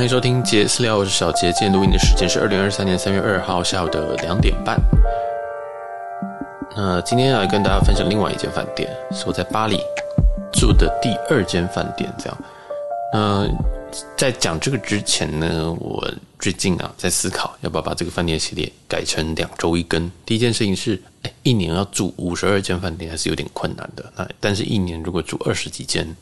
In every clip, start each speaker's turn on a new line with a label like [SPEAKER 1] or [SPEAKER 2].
[SPEAKER 1] 欢迎收听杰私聊，我是小杰。今天录音的时间是二零二三年三月二号下午的两点半。那今天要来跟大家分享另外一间饭店，是我在巴黎住的第二间饭店。这样，那在讲这个之前呢，我最近啊在思考要不要把这个饭店系列改成两周一更。第一件事情是，哎，一年要住五十二间饭店还是有点困难的。那但是一年如果住二十几间。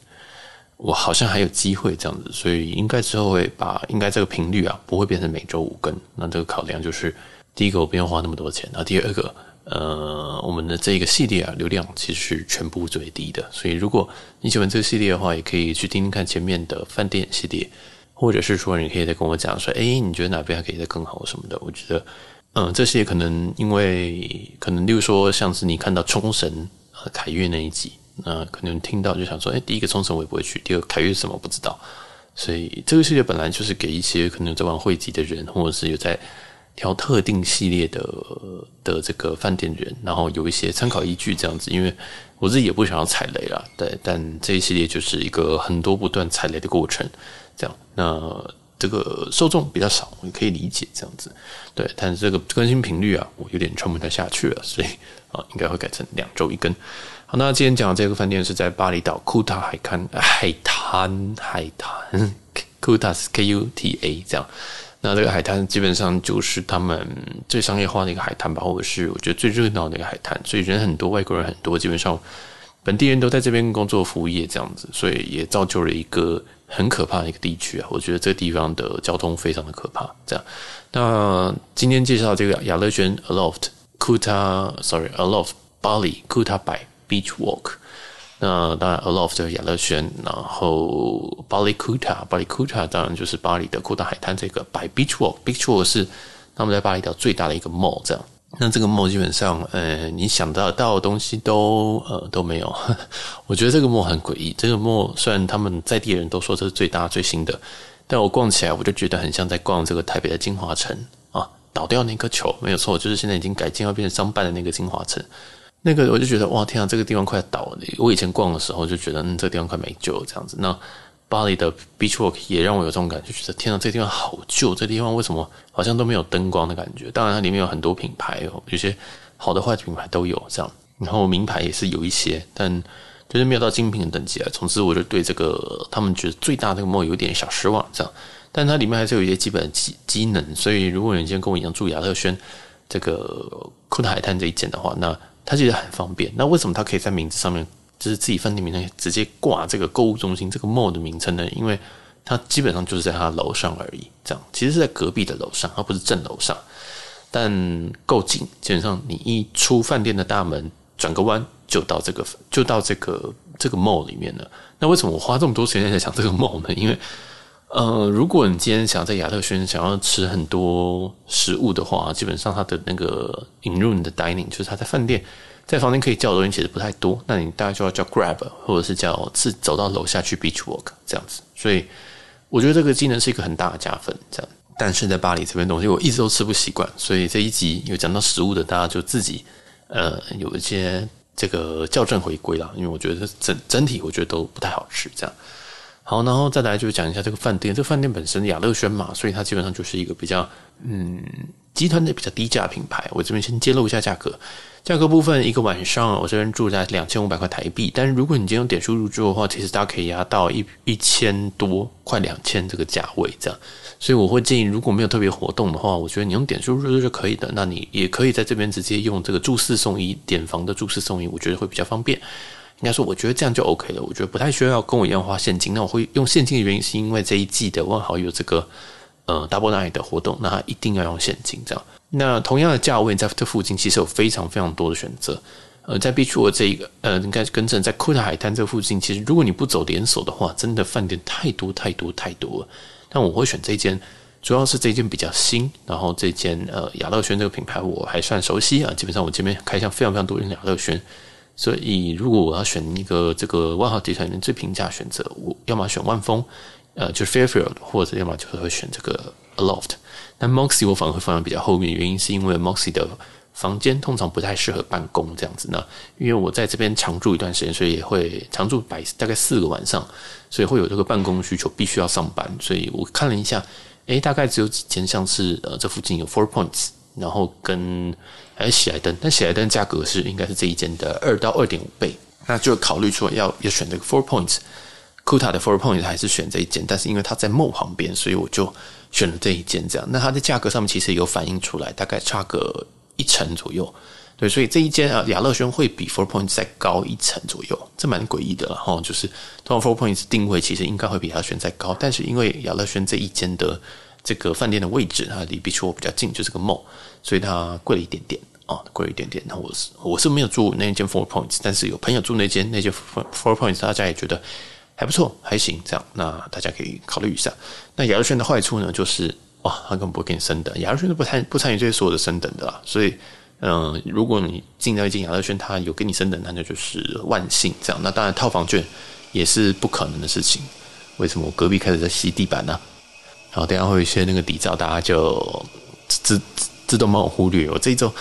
[SPEAKER 1] 我好像还有机会这样子，所以应该之后会把应该这个频率啊不会变成每周五更。那这个考量就是，第一个我不用花那么多钱，那第二个，呃，我们的这个系列啊流量其实是全部最低的。所以如果你喜欢这个系列的话，也可以去听听看前面的饭店系列，或者是说你可以再跟我讲说，哎，你觉得哪边还可以再更好什么的？我觉得，嗯、这些可能因为可能，例如说像是你看到冲绳凯悦那一集。那可能听到就想说，哎，第一个冲绳我也不会去，第二凯悦什么不知道，所以这个系列本来就是给一些可能在玩汇集的人，或者是有在挑特定系列的的这个饭店人，然后有一些参考依据这样子。因为我自己也不想要踩雷啦，对，但这一系列就是一个很多不断踩雷的过程，这样。那这个受众比较少，我可以理解这样子，对。但是这个更新频率啊，我有点撑不太下去了，所以啊，应该会改成两周一更。好，那今天讲的这个饭店是在巴厘岛库塔海滩海滩海滩库塔 K U T A 这样。那这个海滩基本上就是他们最商业化的一个海滩吧，或者是我觉得最热闹的一个海滩，所以人很多，外国人很多，基本上本地人都在这边工作服务业这样子，所以也造就了一个很可怕的一个地区啊。我觉得这个地方的交通非常的可怕。这样，那今天介绍这个雅乐轩 Aloft Kuta，sorry Aloft Bali Kuta Bai Beach Walk，那当然，Aloft 就是雅乐轩，然后 Bali Kuta，Bali Kuta 当然就是巴黎的库塔海滩。这个 By Beach Walk，Beach Walk 是他们在巴厘岛最大的一个 mall。这样，那这个 mall 基本上，呃，你想得到的东西都呃都没有。我觉得这个 mall 很诡异。这个 mall 虽然他们在地人都说这是最大最新的，但我逛起来我就觉得很像在逛这个台北的京华城啊，倒掉那颗球没有错，就是现在已经改建要变成商办的那个京华城。那个我就觉得哇天啊，这个地方快倒了！我以前逛的时候就觉得，嗯，这个地方快没救这样子。那巴黎的 Beach Walk 也让我有这种感觉，觉得天啊，这个地方好旧，这地方为什么好像都没有灯光的感觉？当然，它里面有很多品牌哦，有些好的坏的品牌都有这样，然后名牌也是有一些，但就是没有到精品的等级啊。从此我就对这个他们觉得最大的这个 mall 有点小失望这样，但它里面还是有一些基本的机能，所以如果你今天跟我一样住雅特轩这个库塔海滩这一间的话，那它其实很方便。那为什么它可以在名字上面，就是自己饭店名称直接挂这个购物中心这个 mall 的名称呢？因为它基本上就是在它楼上而已，这样其实是在隔壁的楼上，而不是正楼上，但够近。基本上你一出饭店的大门，转个弯就到这个，就到这个这个 mall 里面了。那为什么我花这么多时间在讲这个 mall 呢？因为呃，如果你今天想在雅特轩想要吃很多食物的话，基本上它的那个 in room 的 dining 就是它在饭店在房间可以叫的东西其实不太多，那你大概就要叫 grab 或者是叫自走到楼下去 beach walk 这样子。所以我觉得这个技能是一个很大的加分。这样，但是在巴黎这边东西我一直都吃不习惯，所以这一集有讲到食物的，大家就自己呃有一些这个校正回归啦，因为我觉得整整体我觉得都不太好吃这样。好，然后再来就是讲一下这个饭店。这个饭店本身雅乐轩嘛，所以它基本上就是一个比较嗯集团的比较低价品牌。我这边先揭露一下价格。价格部分，一个晚上我这边住在两千五百块台币。但是如果你今天用点数入住的话，其实大家可以压到一一千多，快两千这个价位这样。所以我会建议，如果没有特别活动的话，我觉得你用点数入住就可以的。那你也可以在这边直接用这个住四送一点房的住四送一，我觉得会比较方便。应该说，我觉得这样就 OK 了。我觉得不太需要跟我一样花现金。那我会用现金的原因，是因为这一季的万豪有这个呃 Double Night 的活动，那他一定要用现金这样。那同样的价位，在这附近其实有非常非常多的选择。呃，在 Beach Walk 这一个呃，应该跟正在库塔海滩这附近，其实如果你不走连锁的话，真的饭店太多太多太多了。但我会选这间，主要是这间比较新，然后这间呃雅乐轩这个品牌我还算熟悉啊。基本上我这边开箱非常非常多人雅乐轩。所以，如果我要选一个这个万豪集团里面最平价选择，我要么选万丰，呃，就是 Fairfield，或者要么就会选这个 Aloft。但 Moxy 我反而会放在比较后面，原因是因为 Moxy 的房间通常不太适合办公这样子呢，因为我在这边常住一段时间，所以也会常住百大概四个晚上，所以会有这个办公需求，必须要上班。所以我看了一下，诶，大概只有几间，像是呃这附近有 Four Points，然后跟还有喜来登，但喜来登价格是应该是这一间的二到二点五倍，那就考虑说要要选这个 Four Points。Kuta 的 Four Points 还是选这一间，但是因为它在 Mo 旁边，所以我就选了这一间。这样，那它的价格上面其实有反映出来，大概差个一成左右。对，所以这一间啊，雅乐轩会比 Four Points 再高一成左右，这蛮诡异的哈。就是通常 Four Points 定位其实应该会比雅乐轩再高，但是因为雅乐轩这一间的这个饭店的位置它离 Beachworld 比较近，就是个 mall，所以它贵了一点点啊，贵了一点点。那我是我是没有住那间 Four Points，但是有朋友住那间那间 Four Points，大家也觉得。还不错，还行，这样，那大家可以考虑一下。那雅乐轩的坏处呢，就是哇，他根本不会给你升等，雅乐轩都不参不参与这些所有的升等的啦。所以，嗯、如果你进到一间雅乐轩，他有给你升等，那就是万幸这样。那当然，套房券也是不可能的事情。为什么我隔壁开始在吸地板呢？然后等下会有一些那个底噪，大家就自自自动帮我忽略。我这一周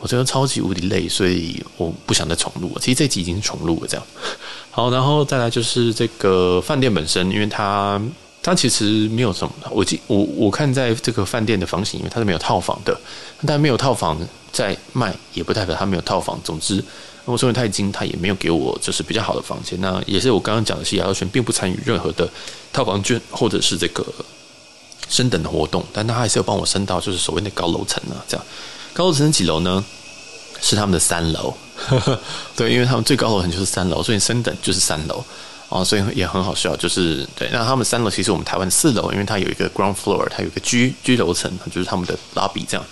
[SPEAKER 1] 我真的超级无敌累，所以我不想再重录。其实这集已经重录了，这样。好，然后再来就是这个饭店本身，因为它它其实没有什么，我记我我看在这个饭店的房型，因为它是没有套房的，但没有套房在卖，也不代表它没有套房。总之，我说的太精，它也没有给我就是比较好的房间。那也是我刚刚讲的是，雅乐轩并不参与任何的套房券或者是这个升等的活动，但他还是有帮我升到就是所谓的高楼层啊，这样高楼层是几楼呢？是他们的三楼。对，因为他们最高楼层就是三楼，所以升等就是三楼哦，所以也很好笑。就是对，那他们三楼其实我们台湾四楼，因为它有一个 ground floor，它有一个居居楼层，就是他们的 lobby 这样。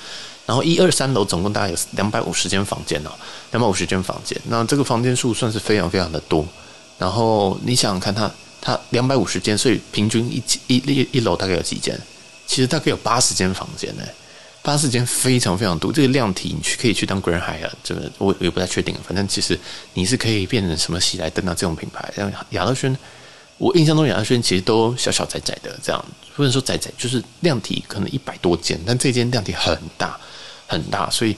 [SPEAKER 1] 然后一二三楼总共大概有两百五十间房间哦，两百五十间房间。那这个房间数算是非常非常的多。然后你想想看，它它两百五十间，所以平均一一一一楼大概有几间？其实大概有八十间房间呢。八十间非常非常多，这个量体你去可以去当 Grand High 啊这个我也不太确定。反正其实你是可以变成什么喜来登啊这种品牌，像雅乐轩，我印象中雅乐轩其实都小小窄窄的这样，不能说窄窄，就是量体可能一百多间，但这间量体很大很大，所以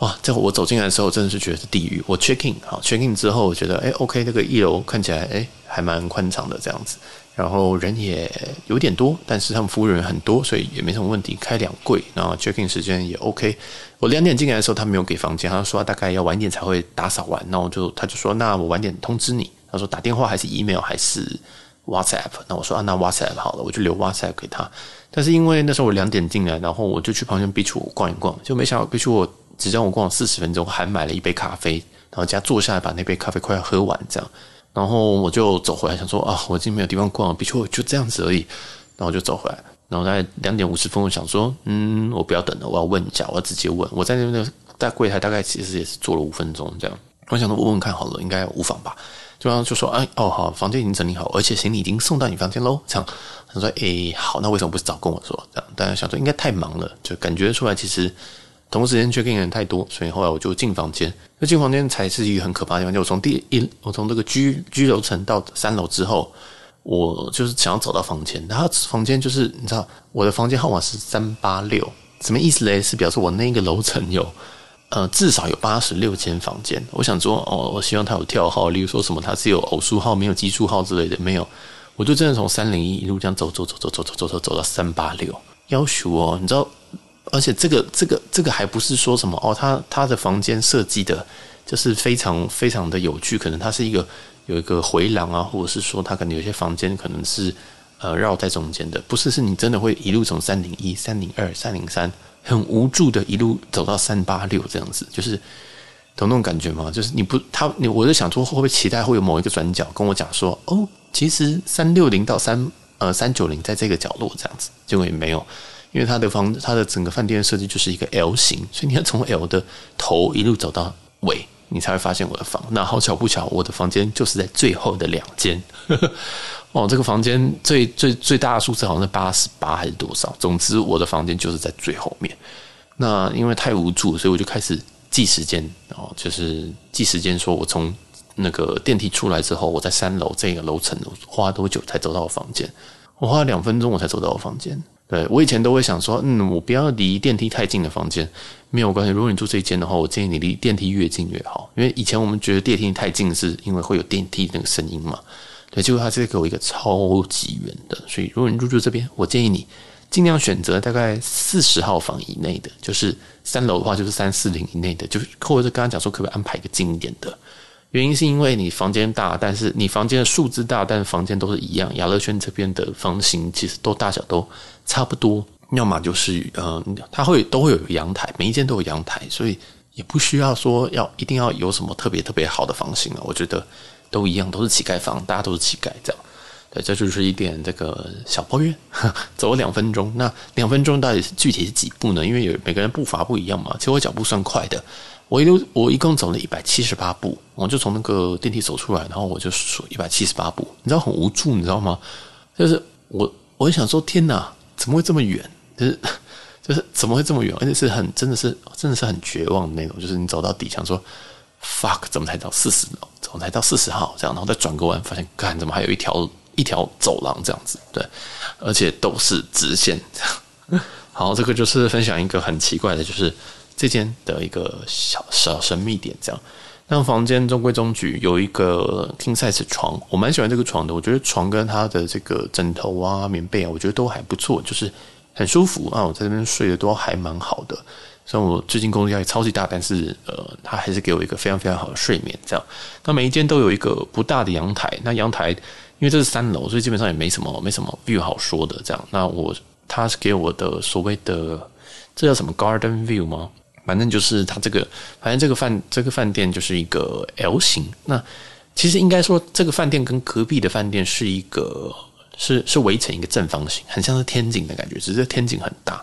[SPEAKER 1] 哇，这我走进来的时候真的是觉得是地狱。我 check in 好 check in 之后，我觉得哎 OK，那个一楼看起来哎还蛮宽敞的这样子。然后人也有点多，但是他们服务人员很多，所以也没什么问题。开两柜，然后 check in 时间也 OK。我两点进来的时候，他没有给房间，他说大概要晚点才会打扫完。那我就他就说，那我晚点通知你。他说打电话还是 email 还是 WhatsApp？那我说啊，那 WhatsApp 好了，我就留 WhatsApp 给他。但是因为那时候我两点进来，然后我就去旁边 Beachworld 逛一逛，就没想到 Beachworld 只让我逛了四十分钟，还买了一杯咖啡，然后加坐下来把那杯咖啡快要喝完这样。然后我就走回来，想说啊，我已经没有地方逛了，比如就这样子而已。然后我就走回来，然后大概两点五十分，我想说，嗯，我不要等了，我要问一下，我要直接问。我在那边的在柜台大概其实也是坐了五分钟这样。我想说，问问看好了，应该无妨吧。对方就说，哎，哦，好，房间已经整理好，而且行李已经送到你房间喽。这样他说，哎，好，那为什么不早跟我说？这样，大家想说应该太忙了，就感觉出来其实。同时间 check in 人太多，所以后来我就进房间。那进房间才是一个很可怕的地方。就我从第一，我从这个居居楼层到三楼之后，我就是想要走到房间。然后房间就是你知道，我的房间号码是三八六，什么意思嘞？是表示我那个楼层有呃至少有八十六间房间。我想说哦，我希望它有跳号，例如说什么它是有偶数号没有奇数号之类的，没有。我就真的从三零一一路这样走走走走走走走走到三八六，要求哦，你知道。而且这个这个这个还不是说什么哦，他他的房间设计的，就是非常非常的有趣。可能它是一个有一个回廊啊，或者是说它可能有些房间可能是呃绕在中间的，不是是你真的会一路从三零一、三零二、三零三很无助的一路走到三八六这样子，就是懂那种感觉吗？就是你不他你我就想说会不会期待会有某一个转角跟我讲说哦，其实三六零到三呃三九零在这个角落这样子，结果也没有。因为它的房，它的整个饭店设计就是一个 L 型，所以你要从 L 的头一路走到尾，你才会发现我的房。那好巧不巧，我的房间就是在最后的两间。哦，这个房间最最最大的数字好像是八十八还是多少？总之，我的房间就是在最后面。那因为太无助，所以我就开始计时间哦，就是计时间，说我从那个电梯出来之后，我在三楼这个楼层花多久才走到我房间？我花了两分钟，我才走到我房间。对，我以前都会想说，嗯，我不要离电梯太近的房间，没有关系。如果你住这一间的话，我建议你离电梯越近越好，因为以前我们觉得电梯太近是因为会有电梯那个声音嘛。对，结果他是给我一个超级远的，所以如果你入住这边，我建议你尽量选择大概四十号房以内的，就是三楼的话就是三四零以内的，就是或者是刚刚讲说可不可以安排一个近一点的。原因是因为你房间大，但是你房间的数字大，但是房间都是一样。亚乐轩这边的房型其实都大小都差不多，要么就是呃，它会都会有阳台，每一间都有阳台，所以也不需要说要一定要有什么特别特别好的房型啊。我觉得都一样，都是乞丐房，大家都是乞丐这样。对，这就是一点这个小抱怨。走了两分钟，那两分钟到底是具体是几步呢？因为有每个人步伐不一样嘛。其实我脚步算快的。我一我一共走了一百七十八步，我就从那个电梯走出来，然后我就数一百七十八步，你知道很无助，你知道吗？就是我我想说，天哪，怎么会这么远？就是就是怎么会这么远？而且是很真的是真的是很绝望的那种，就是你走到底想说，fuck，怎么才到四十楼？怎么才到四十号？这样，然后再转个弯，发现，干，怎么还有一条一条走廊这样子？对，而且都是直线。好，这个就是分享一个很奇怪的，就是。这间的一个小小神秘点，这样，那房间中规中矩，有一个 king size 床，我蛮喜欢这个床的。我觉得床跟它的这个枕头啊、棉被啊，我觉得都还不错，就是很舒服啊。我在这边睡的都还蛮好的。虽然我最近工作压力超级大，但是呃，它还是给我一个非常非常好的睡眠。这样，那每一间都有一个不大的阳台。那阳台因为这是三楼，所以基本上也没什么没什么 view 好说的。这样，那我它是给我的所谓的这叫什么 garden view 吗？反正就是它这个，反正这个饭这个饭店就是一个 L 型。那其实应该说，这个饭店跟隔壁的饭店是一个是是围成一个正方形，很像是天井的感觉，只是天井很大，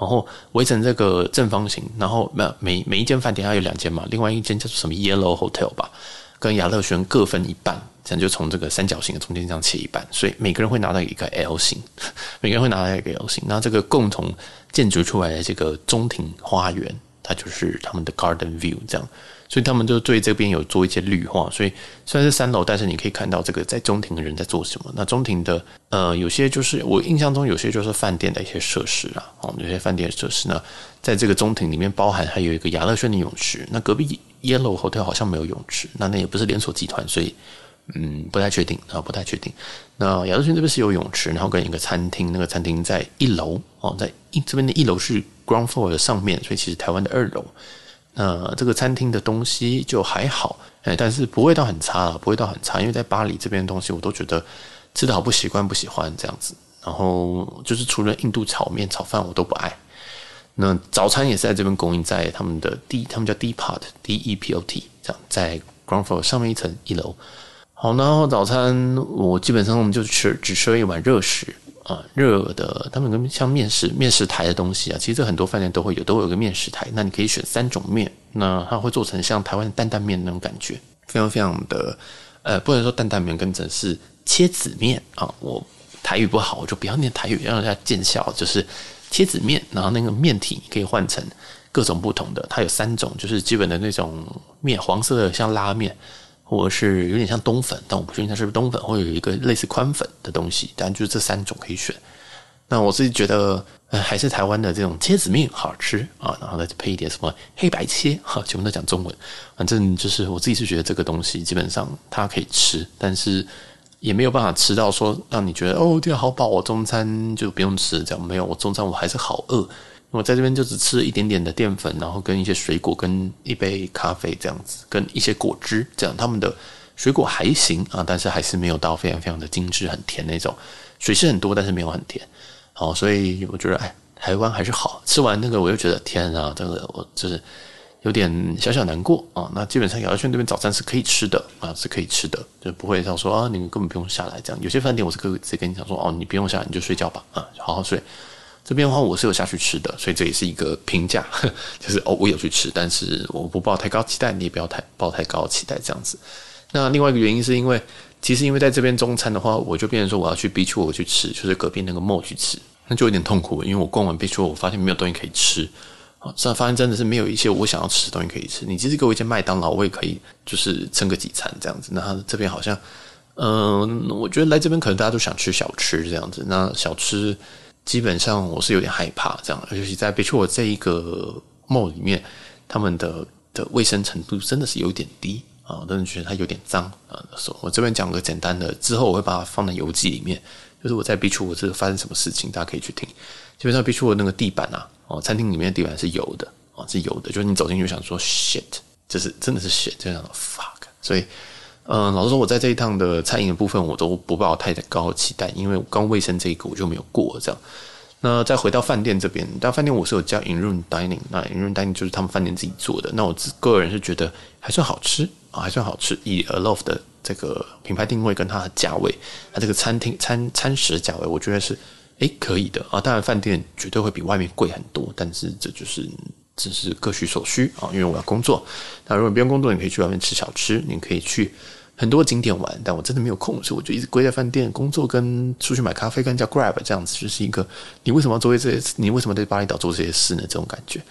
[SPEAKER 1] 然后围成这个正方形。然后每每每一间饭店它有两间嘛，另外一间叫做什么 Yellow Hotel 吧，跟雅乐轩各分一半，这样就从这个三角形的中间这样切一半，所以每个人会拿到一个 L 型，每个人会拿到一个 L 型。那这个共同建筑出来的这个中庭花园。它就是他们的 garden view 这样，所以他们就对这边有做一些绿化。所以虽然是三楼，但是你可以看到这个在中庭的人在做什么。那中庭的呃，有些就是我印象中有些就是饭店的一些设施啊，哦，有些饭店设施呢，在这个中庭里面包含还有一个雅乐轩的泳池。那隔壁 Yellow Hotel 好像没有泳池，那那也不是连锁集团，所以嗯，不太确定啊，不太确定。那雅乐轩这边是有泳池，然后跟一个餐厅，那个餐厅在一楼哦，在一这边的一楼是。ground floor 的上面，所以其实台湾的二楼，那这个餐厅的东西就还好，哎，但是不会到很差了，不会到很差，因为在巴黎这边的东西我都觉得吃得好不习惯，不喜欢这样子。然后就是除了印度炒面、炒饭我都不爱。那早餐也是在这边供应，在他们的 D，他们叫 Depot D E P O T，这样在 ground floor 上面一层一楼。好，然后早餐我基本上我们就吃只吃了一碗热食。啊，热的，他们跟像面食、面食台的东西啊，其实这很多饭店都会有，都会有个面食台。那你可以选三种面，那它会做成像台湾的担担面那种感觉，非常非常的，呃，不能说担担面，更正是切子面啊。我台语不好，我就不要念台语，让大家见笑。就是切子面，然后那个面体可以换成各种不同的，它有三种，就是基本的那种面，黄色的像拉面。或者是有点像冬粉，但我不确定它是不是冬粉，或者有一个类似宽粉的东西，但就是这三种可以选。那我自己觉得，呃，还是台湾的这种切子面好吃啊，然后再配一点什么黑白切，哈，全部都讲中文。反正就是我自己是觉得这个东西基本上它可以吃，但是也没有办法吃到说让你觉得哦，这好饱，我中餐就不用吃这样。没有，我中餐我还是好饿。我在这边就只吃一点点的淀粉，然后跟一些水果，跟一杯咖啡这样子，跟一些果汁这样。他们的水果还行啊，但是还是没有到非常非常的精致，很甜那种。水是很多，但是没有很甜。好，所以我觉得哎，台湾还是好。吃完那个，我又觉得天啊，这个我就是有点小小难过啊。那基本上雅乐轩这边早餐是可以吃的啊，是可以吃的，就不会像说啊，你们根本不用下来这样。有些饭店我是可以直接跟你讲说哦，你不用下来，你就睡觉吧啊，好好睡。这边的话，我是有下去吃的，所以这也是一个评价，就是哦，我有去吃，但是我不抱太高期待，你也不要太抱太高期待这样子。那另外一个原因是因为，其实因为在这边中餐的话，我就变成说我要去 B 区我去吃，就是隔壁那个 mo 去吃，那就有点痛苦，因为我逛完 B 区我发现没有东西可以吃，啊，这发现真的是没有一些我想要吃的东西可以吃。你其实给我一间麦当劳，我也可以就是撑个几餐这样子。那这边好像，嗯、我觉得来这边可能大家都想吃小吃这样子，那小吃。基本上我是有点害怕这样，尤其在 Beach 这一个 mall 里面，他们的的卫生程度真的是有点低啊，我真的觉得它有点脏啊。所以我这边讲个简单的，之后我会把它放在游记里面，就是我在 Beachwood 这发生什么事情，大家可以去听。基本上 Beach 那个地板啊，哦，餐厅里面的地板是油的啊，是油的，就是你走进去想说 shit，就是真的是 shit，这样的 fuck，所以。嗯，老实说，我在这一趟的餐饮的部分，我都不抱太高的期待，因为刚卫生这一个我就没有过这样。那再回到饭店这边，但饭店我是有叫 in room dining，那 in room dining 就是他们饭店自己做的。那我个人是觉得还算好吃啊，还算好吃。以 Aloft 的这个品牌定位跟它的价位，它这个餐厅餐餐食的价位，我觉得是诶可以的啊。当然饭店绝对会比外面贵很多，但是这就是这是各取所需啊。因为我要工作，那如果不用工作，你可以去外面吃小吃，你可以去。很多景点玩，但我真的没有空，所以我就一直归在饭店工作，跟出去买咖啡，跟叫 Grab 这样子，就是一个你为什么要做这些？你为什么在巴厘岛做这些事呢？这种感觉。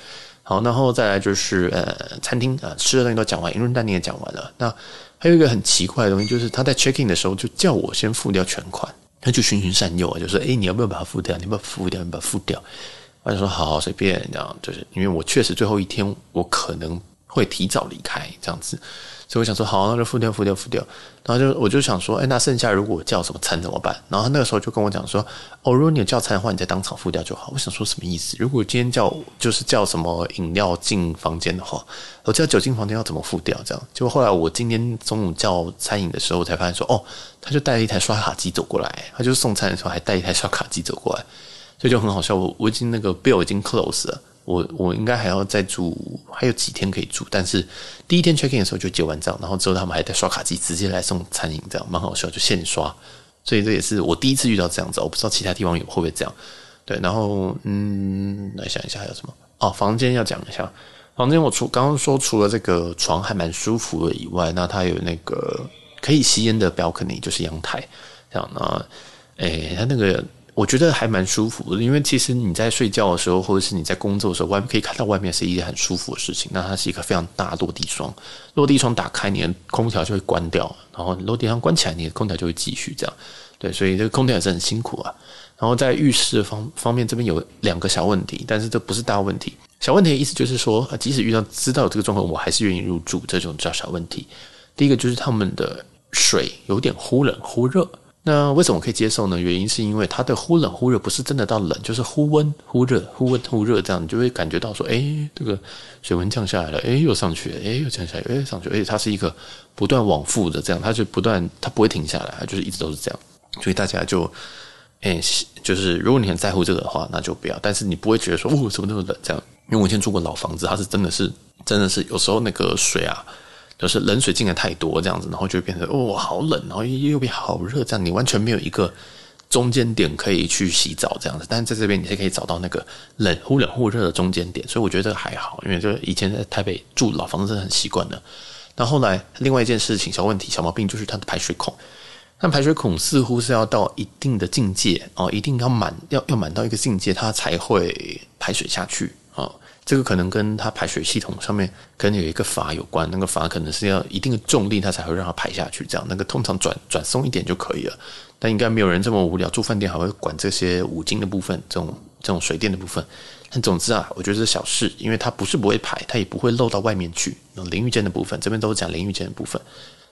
[SPEAKER 1] 好，然后再来就是呃，餐厅啊、吃的东西都讲完，因为但你也讲完了。那还有一个很奇怪的东西，就是他在 check in 的时候就叫我先付掉全款，他就循循善诱啊，就说：“哎，你要不要把它付掉？你要不要付掉？你把它付掉。”我就说：“好，好，随便。”这样就是因为我确实最后一天我可能会提早离开，这样子。所以我想说，好，那就付掉，付掉，付掉。然后就我就想说，哎，那剩下如果我叫什么餐怎么办？然后他那个时候就跟我讲说，哦，如果你有叫餐的话，你再当场付掉就好。我想说什么意思？如果今天叫就是叫什么饮料进房间的话，我叫酒进房间要怎么付掉？这样。结果后来我今天中午叫餐饮的时候，我才发现说，哦，他就带了一台刷卡机走过来，他就是送餐的时候还带一台刷卡机走过来，所以就很好笑。我我已经那个 bill 已经 close 了。我我应该还要再住，还有几天可以住。但是第一天 check in 的时候就结完账，然后之后他们还在刷卡机直接来送餐饮，这样蛮好笑，就现刷。所以这也是我第一次遇到这样子，我不知道其他地方有会不会这样。对，然后嗯，来想一下还有什么？哦，房间要讲一下。房间我除刚刚说除了这个床还蛮舒服的以外，那它有那个可以吸烟的 balcony，就是阳台。这样呢，诶，它那个。我觉得还蛮舒服的，因为其实你在睡觉的时候，或者是你在工作的时候，外面可以看到外面是一件很舒服的事情。那它是一个非常大落地窗，落地窗打开，你的空调就会关掉，然后落地窗关起来，你的空调就会继续这样。对，所以这个空调也是很辛苦啊。然后在浴室方方面，这边有两个小问题，但是这不是大问题。小问题的意思就是说，即使遇到知道这个状况，我还是愿意入住。这种叫小问题。第一个就是他们的水有点忽冷忽热。那为什么可以接受呢？原因是因为它的忽冷忽热不是真的到冷，就是忽温忽热，忽温忽热这样，你就会感觉到说，哎，这个水温降下来了，哎，又上去了，哎，又降下来，哎，上去，而且它是一个不断往复的这样，它就不断，它不会停下来，它就是一直都是这样，所以大家就，哎，就是如果你很在乎这个的话，那就不要，但是你不会觉得说，哦，怎么那么冷这样？因为我以前住过老房子，它是真的是，真的是有时候那个水啊。就是冷水进来太多这样子，然后就会变成哦好冷，然后右边好热，这样你完全没有一个中间点可以去洗澡这样子。但是在这边你是可以找到那个冷忽冷忽热的中间点，所以我觉得这个还好，因为就是以前在台北住老房子很习惯的。那后来另外一件事情小问题小毛病就是它的排水孔，那排水孔似乎是要到一定的境界哦，一定要满要要满到一个境界，它才会排水下去啊。哦这个可能跟它排水系统上面可能有一个阀有关，那个阀可能是要一定的重力，它才会让它排下去。这样，那个通常转转松一点就可以了。但应该没有人这么无聊，住饭店还会管这些五金的部分，这种这种水电的部分。但总之啊，我觉得是小事，因为它不是不会排，它也不会漏到外面去。那淋浴间的部分，这边都是讲淋浴间的部分。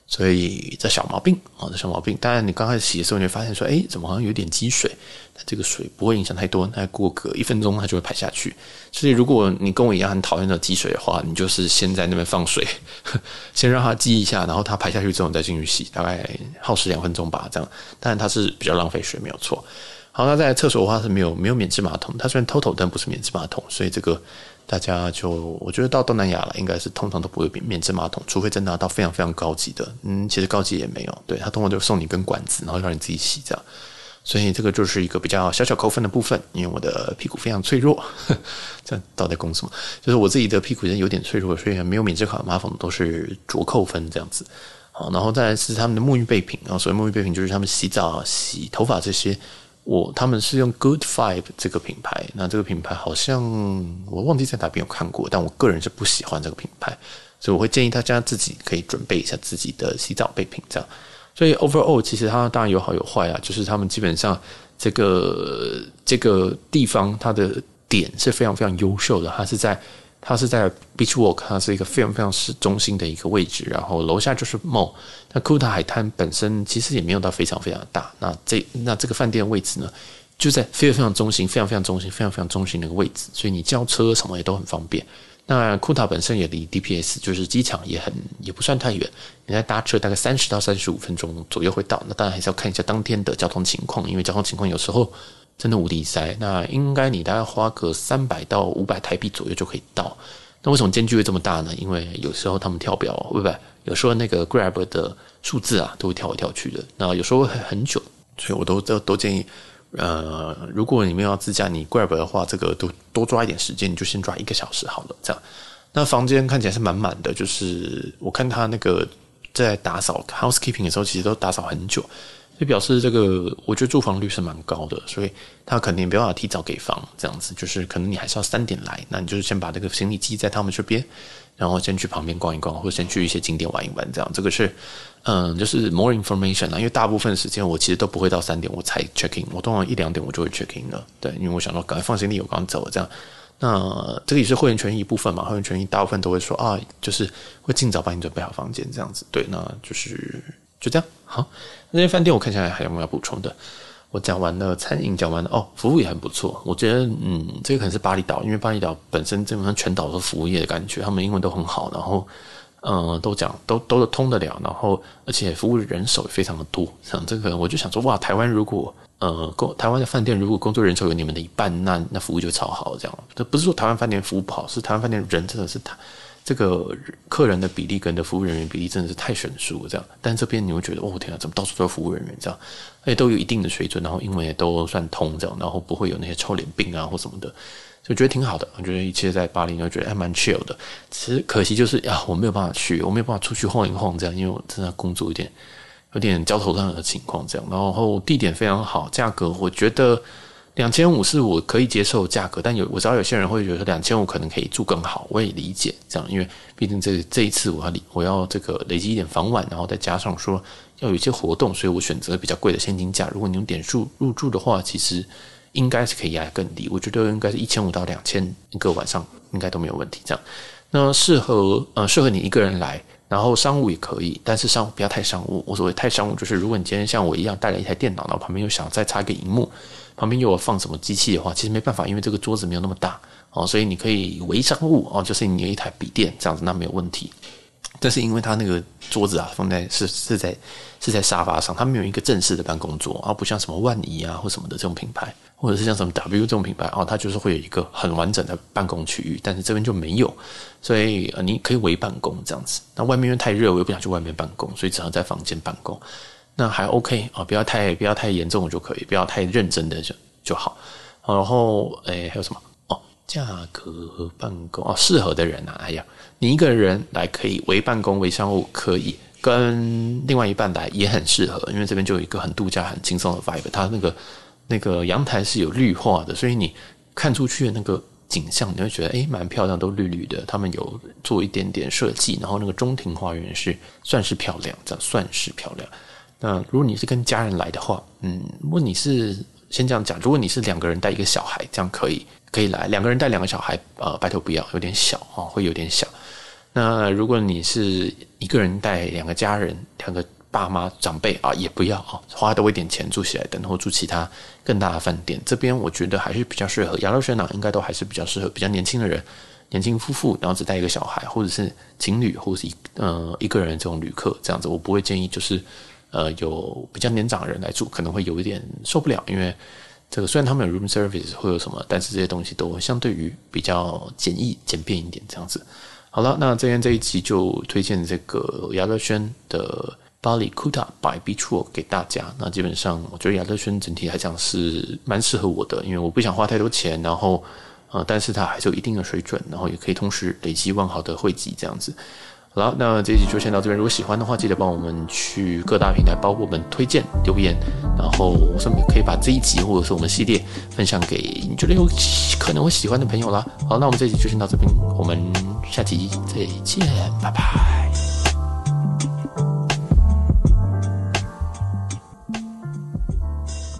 [SPEAKER 1] 所以这小毛病啊，这小毛病。当然，你刚开始洗的时候，你会发现说，哎，怎么好像有点积水？但这个水不会影响太多，那过个一分钟它就会排下去。所以，如果你跟我一样很讨厌的积水的话，你就是先在那边放水，先让它积一下，然后它排下去之后再进去洗，大概耗时两分钟吧。这样，当然它是比较浪费水，没有错。好，那在厕所的话是没有没有免治马桶，它虽然 TOTO 但不是免治马桶，所以这个。大家就我觉得到东南亚了，应该是通常都不会免免治马桶，除非真的到非常非常高级的。嗯，其实高级也没有，对，他通常就送你一根管子，然后让你自己洗这样。所以这个就是一个比较小小扣分的部分，因为我的屁股非常脆弱。呵 这样到底公什么？就是我自己的屁股人有点脆弱，所以没有免治卡马桶都是着扣分这样子。好，然后再来是他们的沐浴备品啊，所谓沐浴备品就是他们洗澡、洗头发这些。我他们是用 Good Vibe 这个品牌，那这个品牌好像我忘记在哪边有看过，但我个人是不喜欢这个品牌，所以我会建议大家自己可以准备一下自己的洗澡备品这样。所以 Overall 其实它当然有好有坏啊，就是他们基本上这个这个地方它的点是非常非常优秀的，它是在它是在 Beach Walk，它是一个非常非常市中心的一个位置，然后楼下就是 Mall。那 Kuta 海滩本身其实也没有到非常非常大，那这那这个饭店位置呢，就在非常非常中心，非常非常中心，非常非常中心的一个位置，所以你叫车什么也都很方便。那库塔本身也离 DPS 就是机场也很也不算太远，你在搭车大概三十到三十五分钟左右会到。那当然还是要看一下当天的交通情况，因为交通情况有时候真的无敌塞。那应该你大概花个三百到五百台币左右就可以到。那为什么间距会这么大呢？因为有时候他们跳表，会不会？有时候那个 Grab 的数字啊都会跳来跳去的。那有时候会很久，所以我都都都建议。呃，如果你们要自驾，你 Grab 的话，这个都多抓一点时间，你就先抓一个小时好了。这样，那房间看起来是满满的，就是我看他那个在打扫 housekeeping 的时候，其实都打扫很久，就表示这个我觉得住房率是蛮高的，所以他肯定没办法提早给房，这样子就是可能你还是要三点来，那你就是先把这个行李寄在他们这边。然后先去旁边逛一逛，或者先去一些景点玩一玩，这样这个是，嗯，就是 more information 啊。因为大部分时间我其实都不会到三点我才 check in，我通常一两点我就会 check in 了。对，因为我想说赶快放行李，我刚走了这样。那这个也是会员权益一部分嘛，会员权益大部分都会说啊，就是会尽早帮你准备好房间这样子。对，那就是就这样。好，那些饭店我看起来还有没有要补充的？我讲完了餐饮，讲完了哦，服务也很不错。我觉得，嗯，这个可能是巴厘岛，因为巴厘岛本身基本上全岛都是服务业的感觉，他们英文都很好，然后，嗯，都讲都都通得了，然后而且服务人手也非常的多。像这个，我就想说，哇，台湾如果呃，工台湾的饭店如果工作人手有你们的一半，那那服务就超好。这样，这不是说台湾饭店服务不好，是台湾饭店人真的是太。这个客人的比例跟的服务人员比例真的是太悬殊了，这样。但这边你会觉得，哦天啊，怎么到处都是服务人员这样？而且都有一定的水准，然后英文也都算通这样，然后不会有那些臭脸病啊或什么的，就觉得挺好的。我觉得一切在巴黎，都觉得还蛮 chill 的。其实可惜就是呀，我没有办法去，我没有办法出去晃一晃这样，因为我正在工作有点有点焦头烂额的情况这样。然后地点非常好，价格我觉得。两千五是我可以接受价格，但有我知道有些人会觉得两千五可能可以住更好，我也理解这样，因为毕竟这这一次我要我要这个累积一点房晚，然后再加上说要有一些活动，所以我选择比较贵的现金价。如果你用点数入住的话，其实应该是可以压更低，我觉得应该是一千五到两千一个晚上应该都没有问题。这样，那适合呃适合你一个人来。然后商务也可以，但是商务不要太商务。我所谓太商务，就是如果你今天像我一样带了一台电脑，然后旁边又想再插一个荧幕，旁边又有放什么机器的话，其实没办法，因为这个桌子没有那么大哦，所以你可以微商务哦，就是你有一台笔电这样子，那没有问题。但是因为它那个桌子啊，放在是是在是在沙发上，它没有一个正式的办公桌，而不像什么万怡啊或什么的这种品牌。或者是像什么 W 这种品牌哦，它就是会有一个很完整的办公区域，但是这边就没有，所以你可以微办公这样子。那外面因为太热，我又不想去外面办公，所以只能在房间办公。那还 OK 啊，不要太不要太严重就可以，不要太认真的就就好。然后诶还有什么哦？价格办公哦，适合的人啊，哎呀，你一个人来可以微办公微商务可以，跟另外一半来也很适合，因为这边就有一个很度假很轻松的 vibe，它那个。那个阳台是有绿化的，所以你看出去的那个景象，你会觉得诶蛮漂亮，都绿绿的。他们有做一点点设计，然后那个中庭花园是算是漂亮，这样算是漂亮。那如果你是跟家人来的话，嗯，如果你是先这样讲，如果你是两个人带一个小孩，这样可以可以来。两个人带两个小孩，呃，拜托不要，有点小啊，会有点小。那如果你是一个人带两个家人，两个。爸妈长辈啊，也不要啊，花多一点钱住起来，等或住其他更大的饭店。这边我觉得还是比较适合亚洲学长，应该都还是比较适合比较年轻的人，年轻夫妇，然后只带一个小孩，或者是情侣，或者是一呃一个人这种旅客这样子。我不会建议就是呃有比较年长的人来住，可能会有一点受不了，因为这个虽然他们有 room service 会有什么，但是这些东西都相对于比较简易简便一点这样子。好了，那这边这一集就推荐这个雅乐轩的。巴黎 Kuta by Beach Walk 给大家。那基本上，我觉得雅乐轩整体来讲是蛮适合我的，因为我不想花太多钱，然后呃，但是它还是有一定的水准，然后也可以同时累积万豪的会籍这样子。好了，那这一集就先到这边。如果喜欢的话，记得帮我们去各大平台包括我们推荐留言，然后顺便可以把这一集或者是我们系列分享给你觉得有可能会喜欢的朋友啦。好，那我们这一集就先到这边，我们下集再见，拜拜。